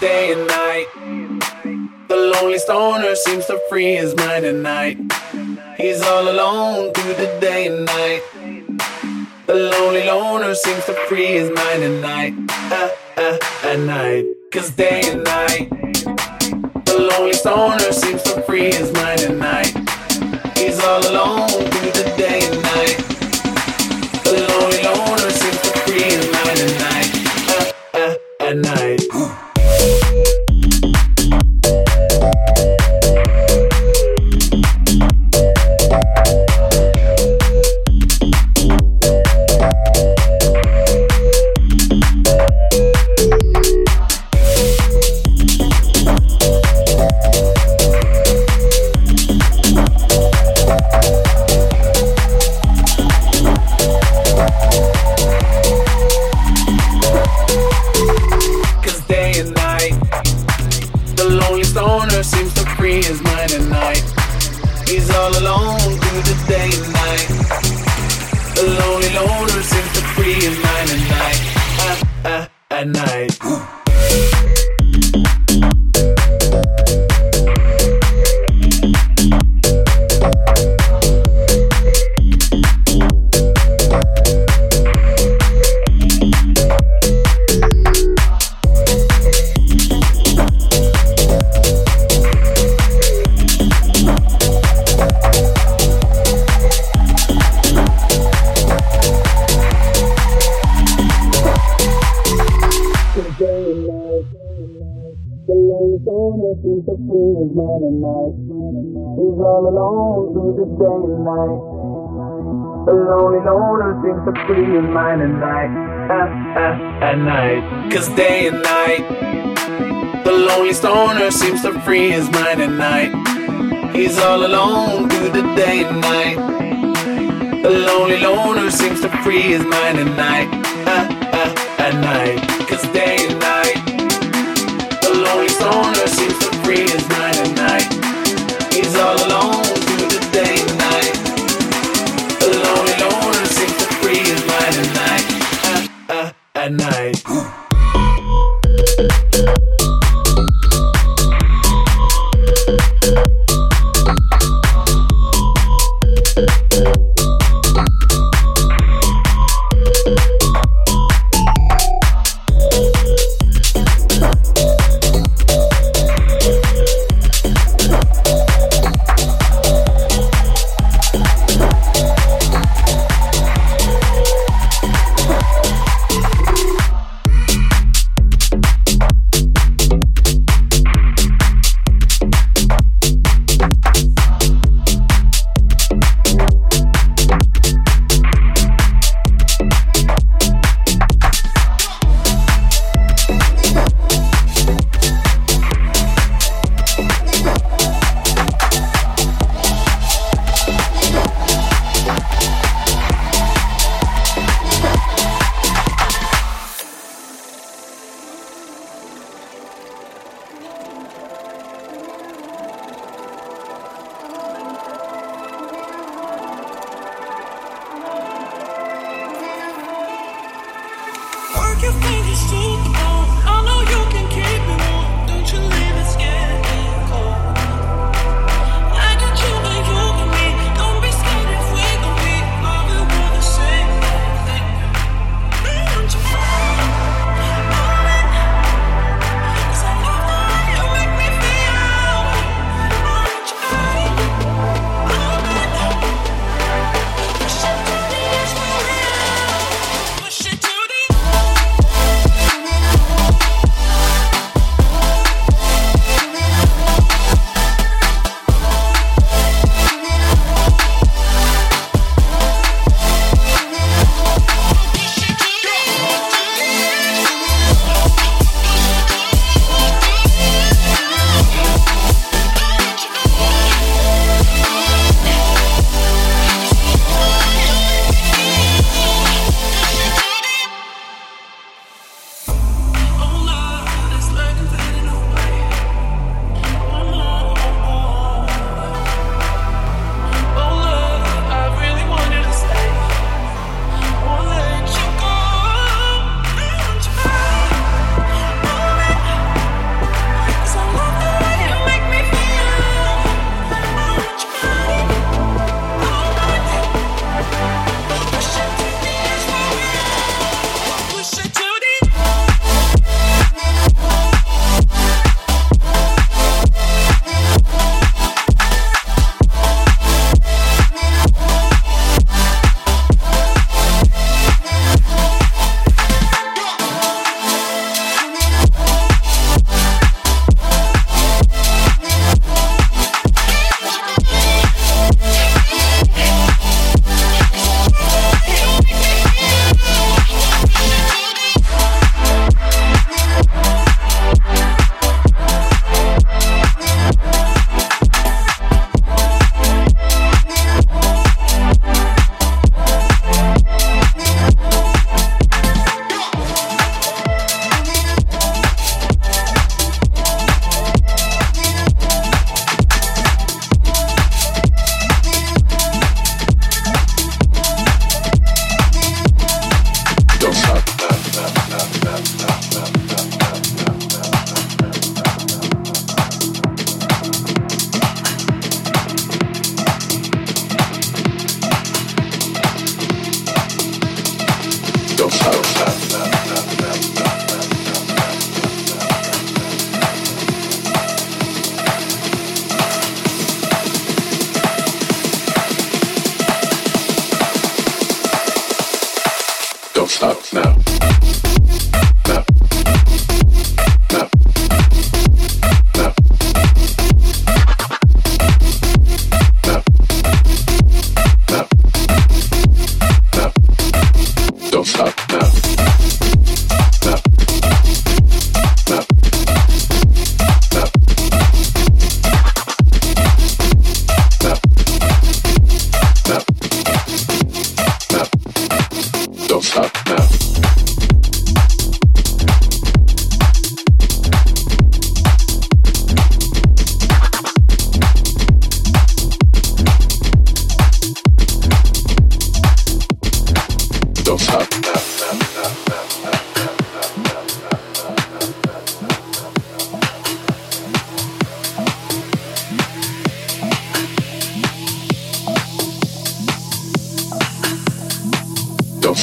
day and night. The lonely stoner seems to free his mind at night. He's all alone through the day and night. The lonely loner seems to free his mind at night. Uh, uh, at night. Cause day and night. The lonely stoner seems to free his mind at night. He's all alone through the day. through the day and night. the lonely loner seems to free in mind and night. At, at, at night. Cause day and night. The lonely stoner seems to free his mind at night. He's all alone through the day and night. The lonely loner seems to free his mind at night. At, at, at night. Cause day and night.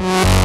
Bye.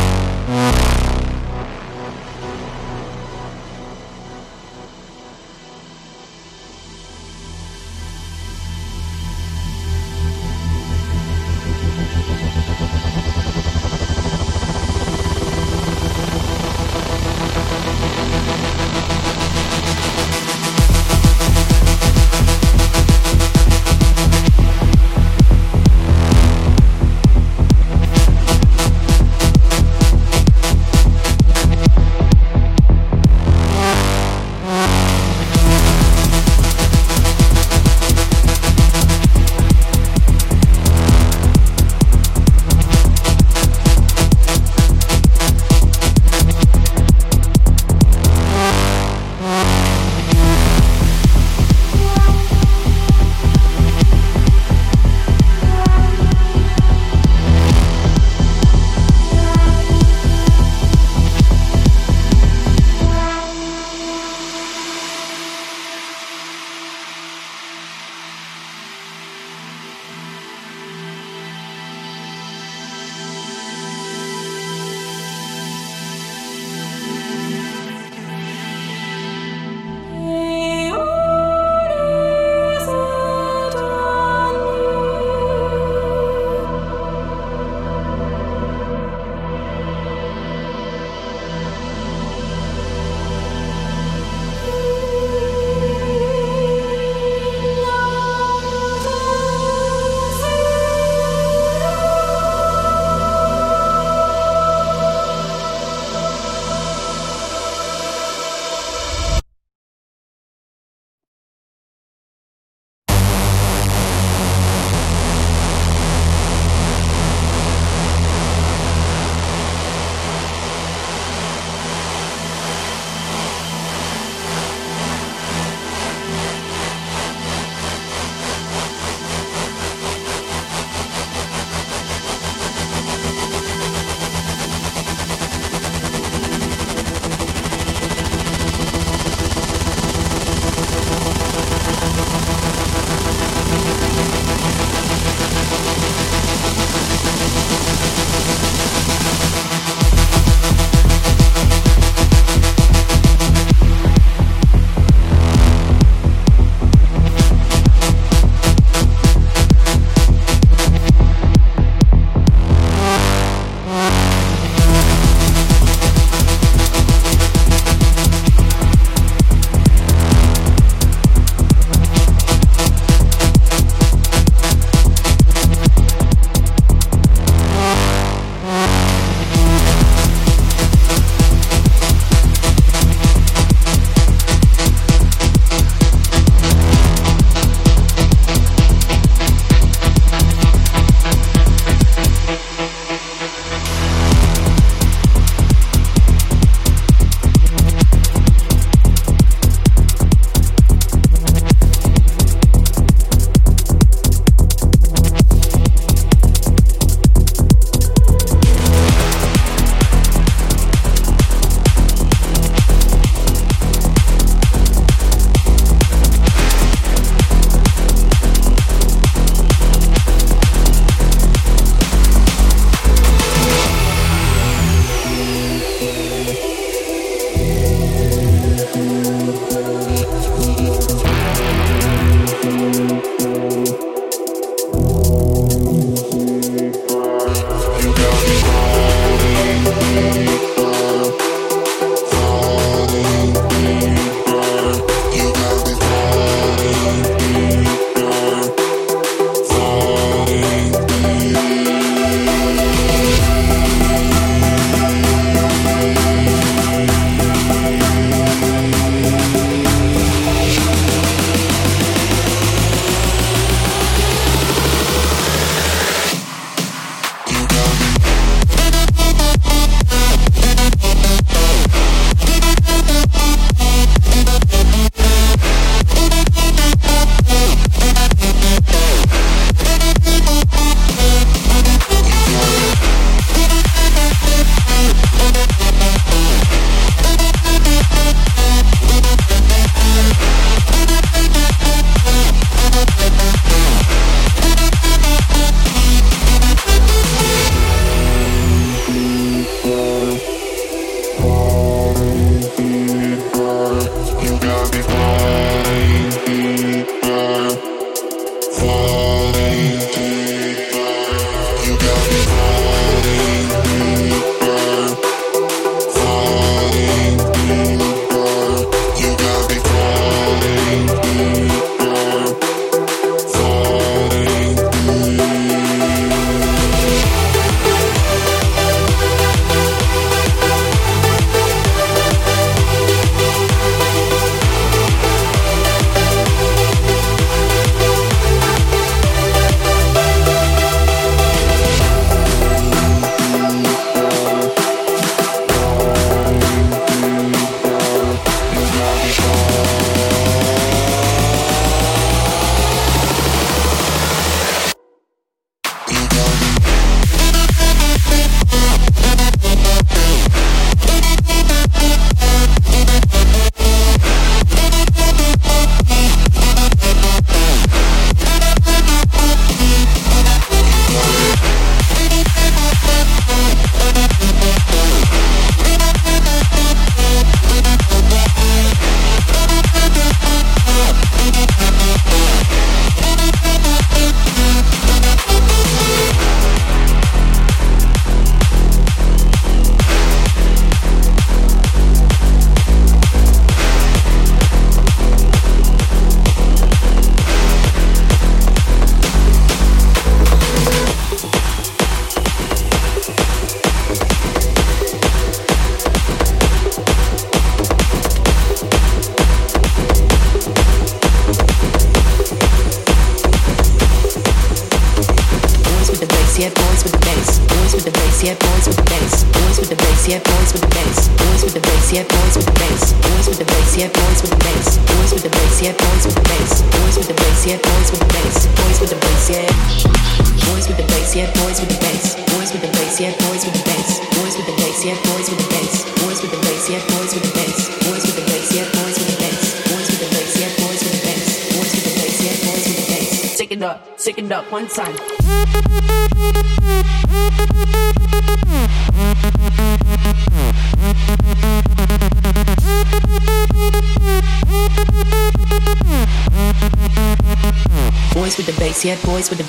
boys with the bass, yeah, boys with the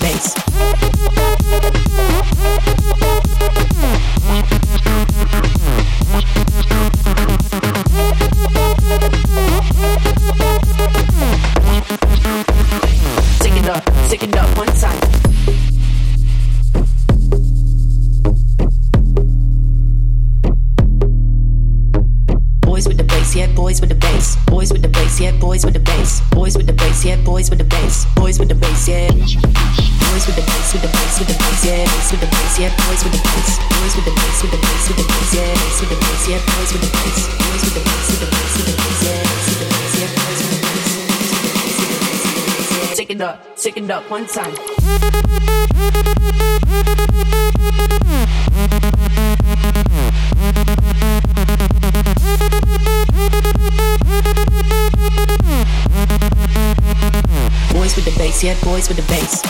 bass. up one time. Boys with the bass, yeah, boys with the bass.